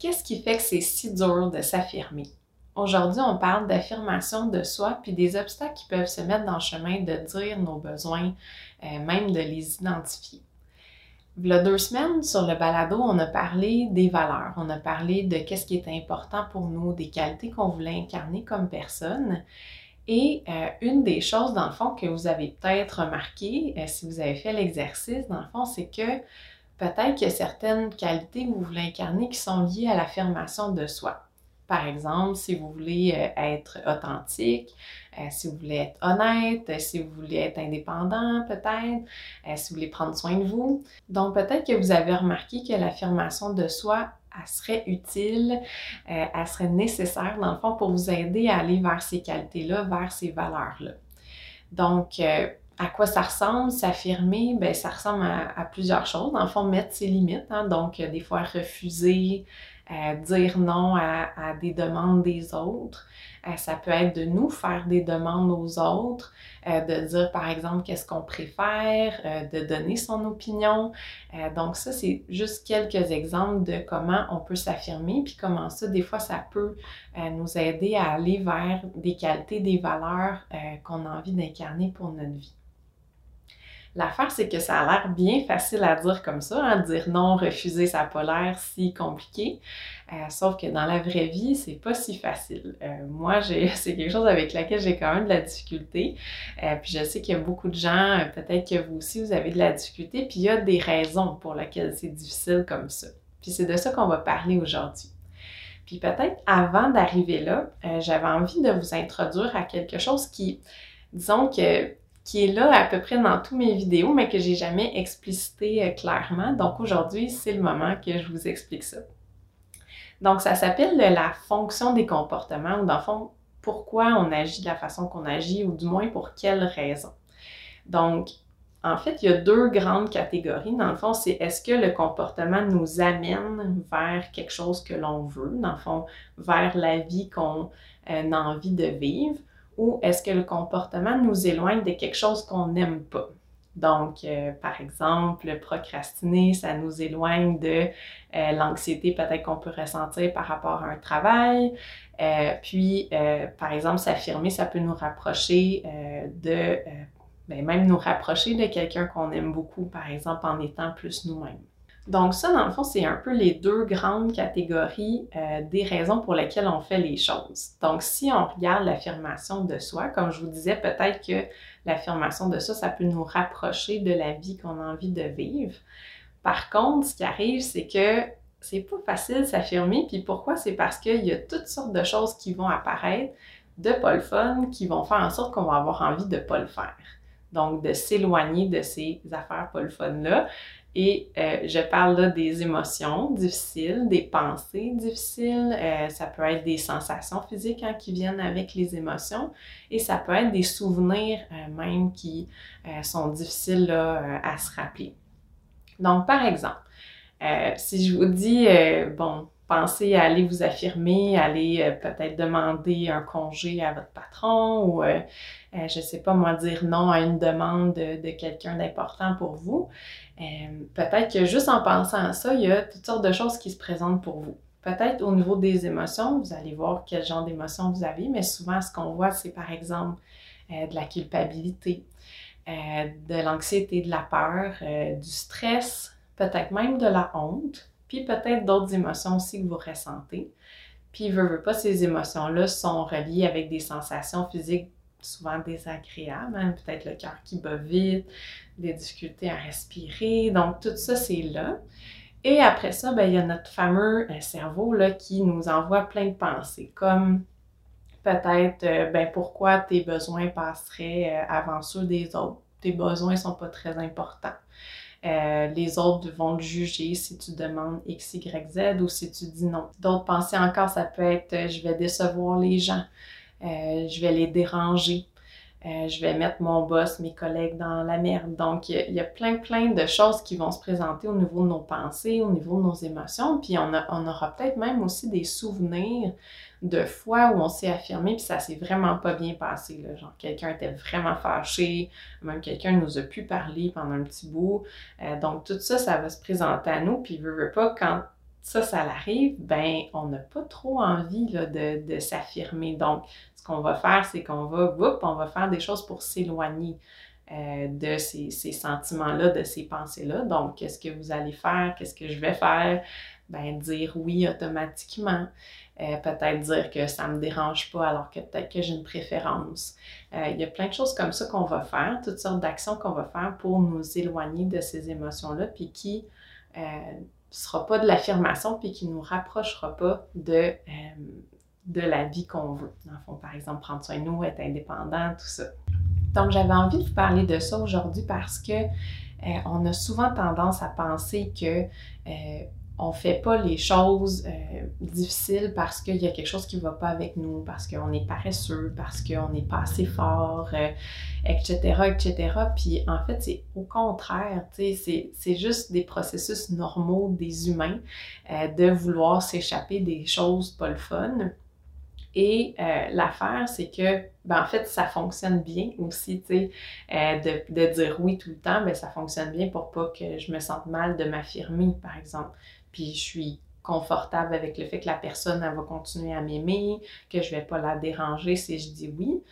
Qu'est-ce qui fait que c'est si dur de s'affirmer? Aujourd'hui, on parle d'affirmation de soi puis des obstacles qui peuvent se mettre dans le chemin de dire nos besoins, euh, même de les identifier. Il y deux semaines, sur le balado, on a parlé des valeurs, on a parlé de qu'est-ce qui est important pour nous, des qualités qu'on voulait incarner comme personne. Et euh, une des choses, dans le fond, que vous avez peut-être remarqué, euh, si vous avez fait l'exercice, dans le fond, c'est que peut-être qu'il y a certaines qualités que vous voulez incarner qui sont liées à l'affirmation de soi. Par exemple, si vous voulez euh, être authentique, euh, si vous voulez être honnête, euh, si vous voulez être indépendant peut-être, si vous voulez prendre soin de vous. Donc peut-être que vous avez remarqué que l'affirmation de soi, serait utile, elle serait nécessaire dans le fond pour vous aider à aller vers ces qualités-là, vers ces valeurs-là. Donc, à quoi ça ressemble, s'affirmer, ben ça ressemble à, plusieurs choses. Le fond, mettre ses limites, hein. donc des fois refuser, euh, dire non à, des demandes des autres. Euh, ça peut être de nous faire des demandes aux autres, euh, de dire par exemple qu'est-ce qu'on préfère, de donner son opinion. donc ça, c'est juste quelques exemples de comment on peut s'affirmer, puis comment ça, des fois, ça peut nous aider à aller vers des qualités, des valeurs qu'on a envie d'incarner pour notre vie. L'affaire, c'est que ça a l'air bien facile à dire comme ça, hein, dire non, refuser, ça n'a l'air si compliqué. Euh, sauf que dans la vraie vie, c'est pas si facile. Euh, moi, c'est quelque chose avec laquelle j'ai quand même de la difficulté. Euh, puis je sais qu'il y a beaucoup de gens, peut-être que vous aussi, vous avez de la difficulté, puis il y a des raisons pour lesquelles c'est difficile comme ça. Puis c'est de ça qu'on va parler aujourd'hui. Puis peut-être avant d'arriver là, j'avais envie de vous introduire à quelque chose qui, disons que qui est là à peu près dans tous mes vidéos, mais que j'ai jamais explicité euh, clairement. Donc aujourd'hui, c'est le moment que je vous explique ça. Donc ça s'appelle la fonction des comportements, ou dans le fond, pourquoi on agit de la façon qu'on agit, ou du moins pour quelles raisons. Donc, en fait, il y a deux grandes catégories. Dans le fond, c'est est-ce que le comportement nous amène vers quelque chose que l'on veut, dans le fond, vers la vie qu'on euh, a envie de vivre, ou est-ce que le comportement nous éloigne de quelque chose qu'on n'aime pas? Donc, euh, par exemple, procrastiner, ça nous éloigne de euh, l'anxiété peut-être qu'on peut ressentir par rapport à un travail. Euh, puis, par exemple, s'affirmer, ça peut nous rapprocher de, ben, même nous rapprocher de quelqu'un qu'on aime beaucoup, par exemple, en étant plus nous-mêmes. Donc ça, dans le fond, c'est un peu les deux grandes catégories euh, des raisons pour lesquelles on fait les choses. Donc si on regarde l'affirmation de soi, comme je vous disais, peut-être que l'affirmation de soi, ça peut nous rapprocher de la vie qu'on a envie de vivre. Par contre, ce qui arrive, c'est que c'est pas facile s'affirmer. Puis pourquoi? C'est parce qu'il y a toutes sortes de choses qui vont apparaître de pas le fun, qui vont faire en sorte qu'on va avoir envie de pas le faire. Donc, de s'éloigner de ces affaires pas le fun-là. Et euh, je parle là des émotions difficiles, des pensées difficiles, euh, ça peut être des sensations physiques hein, qui viennent avec les émotions et ça peut être des souvenirs euh, même qui sont difficiles à se rappeler. Donc, par exemple, si je vous dis, bon, pensez à aller vous affirmer, aller peut-être demander un congé à votre patron ou, je sais pas moi, dire non à une demande de quelqu'un d'important pour vous, euh, peut-être que juste en pensant à ça, il y a toutes sortes de choses qui se présentent pour vous. Peut-être au niveau des émotions, vous allez voir quel genre d'émotions vous avez, mais souvent ce qu'on voit, c'est par exemple euh, de la culpabilité, euh, de l'anxiété, de la peur, du stress, peut-être même de la honte, puis peut-être d'autres émotions aussi que vous ressentez. Puis, veut, veut pas, ces émotions-là sont reliées avec des sensations physiques souvent désagréables, hein. peut-être le cœur qui bat vite, des difficultés à respirer. Donc, tout ça, c'est là. Et après ça, ben, il y a notre fameux euh, cerveau là, qui nous envoie plein de pensées, comme peut-être euh, ben, pourquoi tes besoins passeraient euh, avant ceux des autres. Tes besoins ne sont pas très importants. Les autres vont juger si tu demandes X, Y, Z ou si tu dis non. D'autres pensées encore, ça peut être je vais décevoir les gens, je vais les déranger. Euh, je vais mettre mon boss, mes collègues dans la merde. Donc, il y, a plein, plein de choses qui vont se présenter au niveau de nos pensées, au niveau de nos émotions. Puis, on, aura peut-être même aussi des souvenirs de fois où on s'est affirmé, puis ça s'est vraiment pas bien passé. Là. Genre, quelqu'un était vraiment fâché, même quelqu'un nous a pu parler pendant un petit bout. Euh, donc, tout ça, ça va se présenter à nous. Puis, veut, veut pas, quand ça, ça l'arrive, ben, on n'a pas trop envie là, de, s'affirmer. Donc, ce qu'on va faire, c'est qu'on va, on va faire des choses pour s'éloigner. Euh, de ces, sentiments-là, de ces pensées-là. Donc, qu'est-ce que vous allez faire? Qu'est-ce que je vais faire? Ben, dire oui automatiquement. Euh, peut-être dire que ça me dérange pas alors que peut-être que j'ai une préférence. Euh, il y a plein de choses comme ça qu'on va faire, toutes sortes d'actions qu'on va faire pour nous éloigner de ces émotions-là, puis qui ne sera pas de l'affirmation, puis qui nous rapprochera pas de, de la vie qu'on veut. Dans le fond, par exemple, prendre soin de nous, être indépendant, tout ça. Donc, j'avais envie de vous parler de ça aujourd'hui parce que euh, on a souvent tendance à penser que euh, on fait pas les choses euh, difficiles parce qu'il y a quelque chose qui va pas avec nous, parce qu'on est paresseux, parce qu'on n'est pas assez fort, etc., etc. Puis en fait, c'est au contraire, c'est, juste des processus normaux des humains de vouloir s'échapper des choses pas le fun. Et euh, l'affaire, c'est que, ben, en fait, ça fonctionne bien aussi, tu sais, euh, de, dire oui tout le temps, ben, ça fonctionne bien pour pas que je me sente mal de m'affirmer, par exemple. Puis je suis confortable avec le fait que la personne, elle va continuer à m'aimer, que je vais pas la déranger si je dis oui.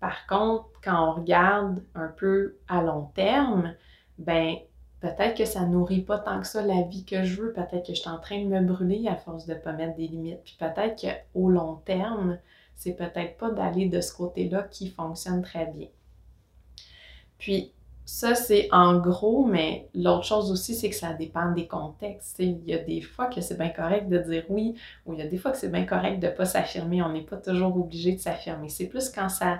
Par contre, quand on regarde un peu à long terme, ben, peut-être que ça nourrit pas tant que ça la vie que je veux, peut-être que je suis en train de me brûler à force de pas mettre des limites, puis peut-être qu'au long terme, c'est peut-être pas d'aller de ce côté-là qui fonctionne très bien. Puis ça, c'est en gros, mais l'autre chose aussi, c'est que ça dépend des contextes. Il y a des fois que c'est bien correct de dire oui, ou il y a des fois que c'est bien correct de ne pas s'affirmer. On n'est pas toujours obligé de s'affirmer. C'est plus quand ça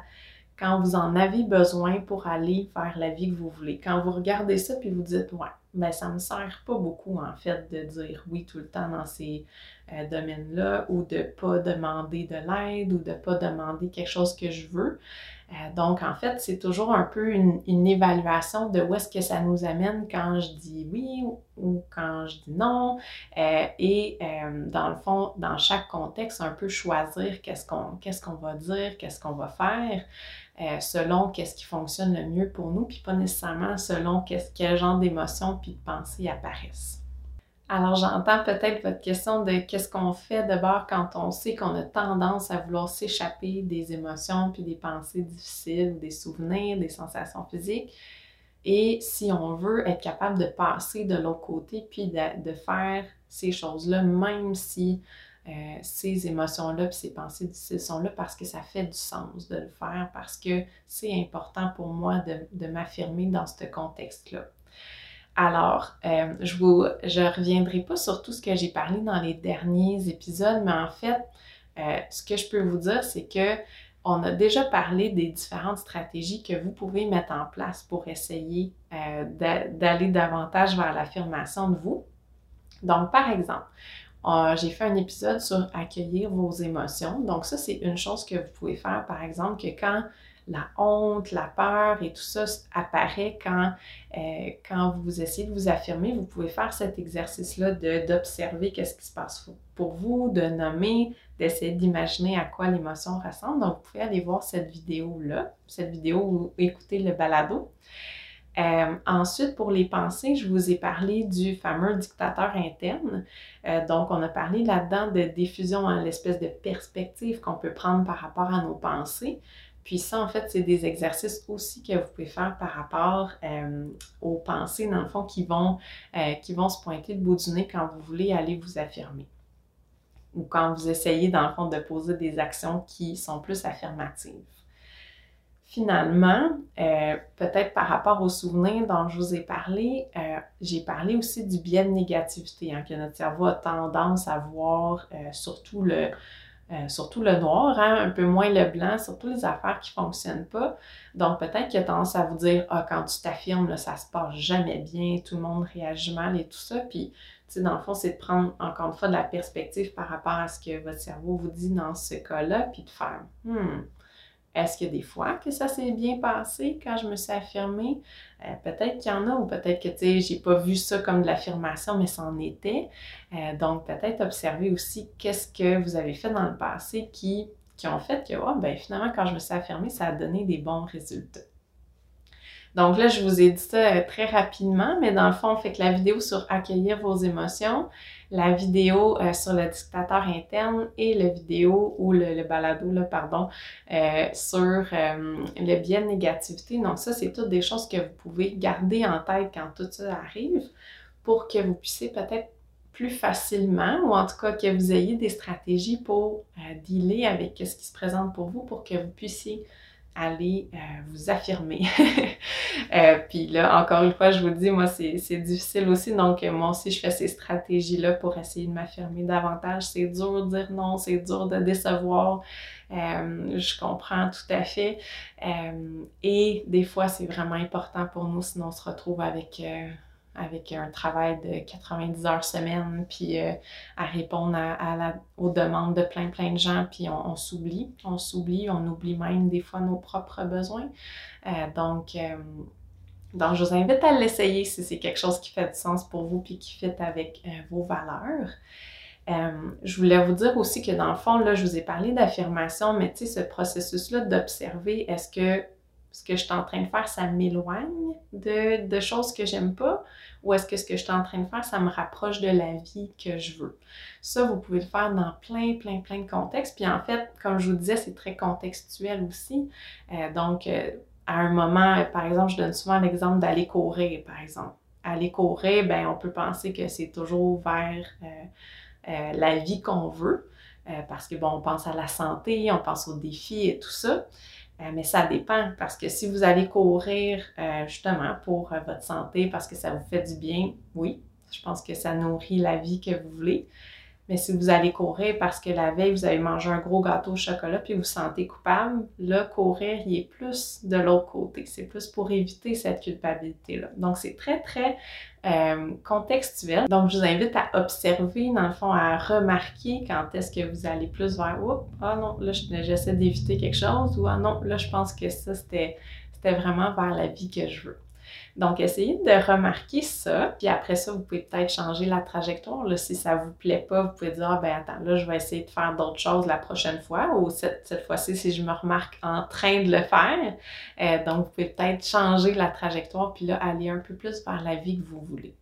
quand vous en avez besoin pour aller faire la vie que vous voulez. Quand vous regardez ça puis vous dites ouais, ben ça me sert pas beaucoup en fait de dire oui tout le temps dans ces euh, domaines-là ou de pas demander de l'aide ou de pas demander quelque chose que je veux. Euh, donc en fait, c'est toujours un peu une, évaluation de où est-ce que ça nous amène quand je dis oui ou, quand je dis non. Euh, et dans le fond, dans chaque contexte, un peu choisir qu'est-ce qu'on qu'est-ce va dire, qu'est-ce qu'on va faire. Euh, selon qu'est-ce qui fonctionne le mieux pour nous, puis pas nécessairement selon quel genre d'émotions puis de pensées apparaissent. Alors j'entends peut-être votre question de qu'est-ce qu'on fait d'abord quand on sait qu'on a tendance à vouloir s'échapper des émotions puis des pensées difficiles, des souvenirs, des sensations physiques. Et si on veut être capable de passer de l'autre côté puis de, faire ces choses-là, même si euh, ces émotions-là, puis ces pensées difficiles sont là parce que ça fait du sens de le faire, parce que c'est important pour moi de, m'affirmer dans ce contexte-là. Alors, euh, je vous, je reviendrai pas sur tout ce que j'ai parlé dans les derniers épisodes, mais en fait, euh, ce que je peux vous dire, c'est que on a déjà parlé des différentes stratégies que vous pouvez mettre en place pour essayer d'aller davantage vers l'affirmation de vous. Donc, par exemple, j'ai fait un épisode sur accueillir vos émotions. Donc ça, c'est une chose que vous pouvez faire, par exemple, que quand la honte, la peur et tout ça apparaît quand, euh, quand vous essayez de vous affirmer, vous pouvez faire cet exercice-là d'observer qu'est-ce qui se passe pour vous, de nommer, d'essayer d'imaginer à quoi l'émotion ressemble. Donc, vous pouvez aller voir cette vidéo-là, cette vidéo ou écouter le balado. Euh, ensuite, pour les pensées, je vous ai parlé du fameux dictateur interne. Euh, donc, on a parlé là-dedans de diffusion l'espèce de perspective qu'on peut prendre par rapport à nos pensées. Puis ça, en fait, c'est des exercices aussi que vous pouvez faire par rapport euh, aux pensées, dans le fond, qui vont, qui vont se pointer le bout du nez quand vous voulez aller vous affirmer. Ou quand vous essayez, dans le fond, de poser des actions qui sont plus affirmatives. Finalement, euh, peut-être par rapport aux souvenirs dont je vous ai parlé, euh, j'ai parlé aussi du biais de négativité, hein, que notre cerveau a tendance à voir euh, surtout, le, surtout le noir, hein, un peu moins le blanc, surtout les affaires qui ne fonctionnent pas. Donc peut-être qu'il a tendance à vous dire Ah, quand tu t'affirmes, ça se passe jamais bien, tout le monde réagit mal et tout ça. Puis, tu sais, dans le fond, c'est de prendre encore une fois de la perspective par rapport à ce que votre cerveau vous dit dans ce cas-là, puis de faire Hmm est-ce a des fois que ça s'est bien passé quand je me suis affirmée? Euh, peut-être qu'il y en a ou peut-être que, tu sais, j'ai pas vu ça comme de l'affirmation, mais ça en était. Euh, donc, peut-être observer aussi qu'est-ce que vous avez fait dans le passé qui, qui ont fait que, oh, ben finalement, quand je me suis affirmée, ça a donné des bons résultats. Donc là, je vous ai dit ça très rapidement, mais dans le fond, on fait que la vidéo sur accueillir vos émotions, la vidéo euh, sur le dictateur interne et la vidéo ou le, balado, là, pardon, euh, sur euh, le biais de négativité. Donc ça, c'est toutes des choses que vous pouvez garder en tête quand tout ça arrive pour que vous puissiez peut-être plus facilement ou en tout cas que vous ayez des stratégies pour dealer avec ce qui se présente pour vous pour que vous puissiez aller euh, vous affirmer. euh, puis là, encore une fois, je vous dis, moi, c'est difficile aussi. Donc, euh, moi aussi, je fais ces stratégies-là pour essayer de m'affirmer davantage. C'est dur de dire non, c'est dur de décevoir. Je comprends tout à fait. et des fois, c'est vraiment important pour nous, sinon on se retrouve avec avec un travail de 90 heures semaine, puis euh, à répondre à, la, aux demandes de plein, plein de gens, puis on, s'oublie, on s'oublie, on oublie même des fois nos propres besoins. Euh, donc, euh, donc, je vous invite à l'essayer si c'est quelque chose qui fait du sens pour vous, puis qui fit avec vos valeurs. je voulais vous dire aussi que dans le fond, là, je vous ai parlé d'affirmation, mais tu sais, ce processus-là d'observer, est-ce que ce que je suis en train de faire, ça m'éloigne de, de, choses que j'aime pas? Ou est-ce que ce que je suis en train de faire, ça me rapproche de la vie que je veux? Ça, vous pouvez le faire dans plein, plein, plein de contextes. Puis en fait, comme je vous disais, c'est très contextuel aussi. Euh, donc, euh, à un moment, par exemple, je donne souvent l'exemple d'aller courir, par exemple. Aller courir, ben, on peut penser que c'est toujours vers euh, la vie qu'on veut. parce que bon, on pense à la santé, on pense aux défis et tout ça. Euh, mais ça dépend parce que si vous allez courir euh, justement pour euh, votre santé, parce que ça vous fait du bien, oui, je pense que ça nourrit la vie que vous voulez. Mais si vous allez courir parce que la veille, vous avez mangé un gros gâteau au chocolat puis vous sentez coupable, là, courir, il est plus de l'autre côté. C'est plus pour éviter cette culpabilité-là. Donc, c'est très, très euh, contextuel. Donc, je vous invite à observer, dans le fond, à remarquer quand est-ce que vous allez plus vers « Oups, ah non, là, j'essaie d'éviter quelque chose » ou « Ah non, là, je pense que ça, c'était vraiment vers la vie que je veux ». Donc, essayez de remarquer ça, puis après ça, vous pouvez peut-être changer la trajectoire. Si ça vous plaît pas, vous pouvez dire, ah, ben attends, là, je vais essayer de faire d'autres choses la prochaine fois, ou cette, cette fois-ci, si je me remarque en train de le faire. Euh, donc, vous pouvez peut-être changer la trajectoire, puis là, aller un peu plus vers la vie que vous voulez.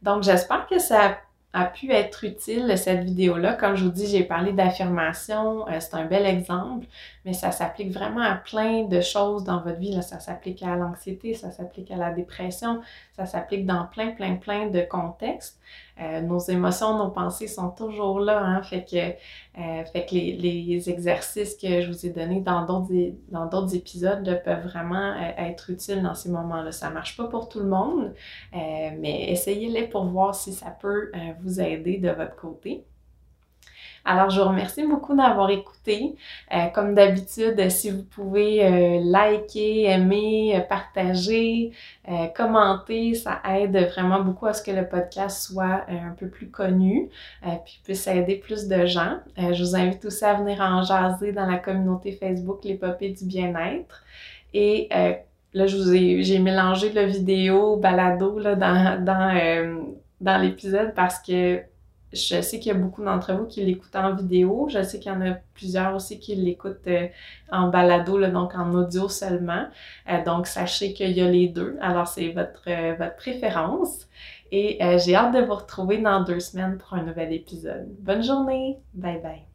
Donc, j'espère que ça a pu être utile cette vidéo-là. Comme je vous dis, j'ai parlé d'affirmation, euh, c'est un bel exemple, mais ça s'applique vraiment à plein de choses dans votre vie. Ça s'applique à l'anxiété, ça s'applique à la dépression, ça s'applique dans plein, plein, plein de contextes. Euh, nos émotions, nos pensées sont toujours là, hein? fait que, euh, fait que les, les, exercices que je vous ai donnés dans d'autres, dans d'autres épisodes peuvent vraiment être utiles dans ces moments-là. Ça marche pas pour tout le monde, mais essayez-les pour voir si ça peut vous aider de votre côté. Alors, je vous remercie beaucoup d'avoir écouté. Euh, comme d'habitude, si vous pouvez euh, liker, aimer, euh, partager, commenter, ça aide vraiment beaucoup à ce que le podcast soit un peu plus connu, puis puisse aider plus de gens. je vous invite aussi à venir en jaser dans la communauté Facebook Les Popées du Bien-être. Et là, je vous ai, j'ai mélangé la vidéo, balado là, dans, dans dans l'épisode parce que je sais qu'il y a beaucoup d'entre vous qui l'écoutent en vidéo. Je sais qu'il y en a plusieurs aussi qui l'écoutent euh, en balado, donc en audio seulement. Euh, donc, sachez qu'il y a les deux. Alors, c'est votre, euh, votre préférence. Et j'ai hâte de vous retrouver dans deux semaines pour un nouvel épisode. Bonne journée! Bye bye!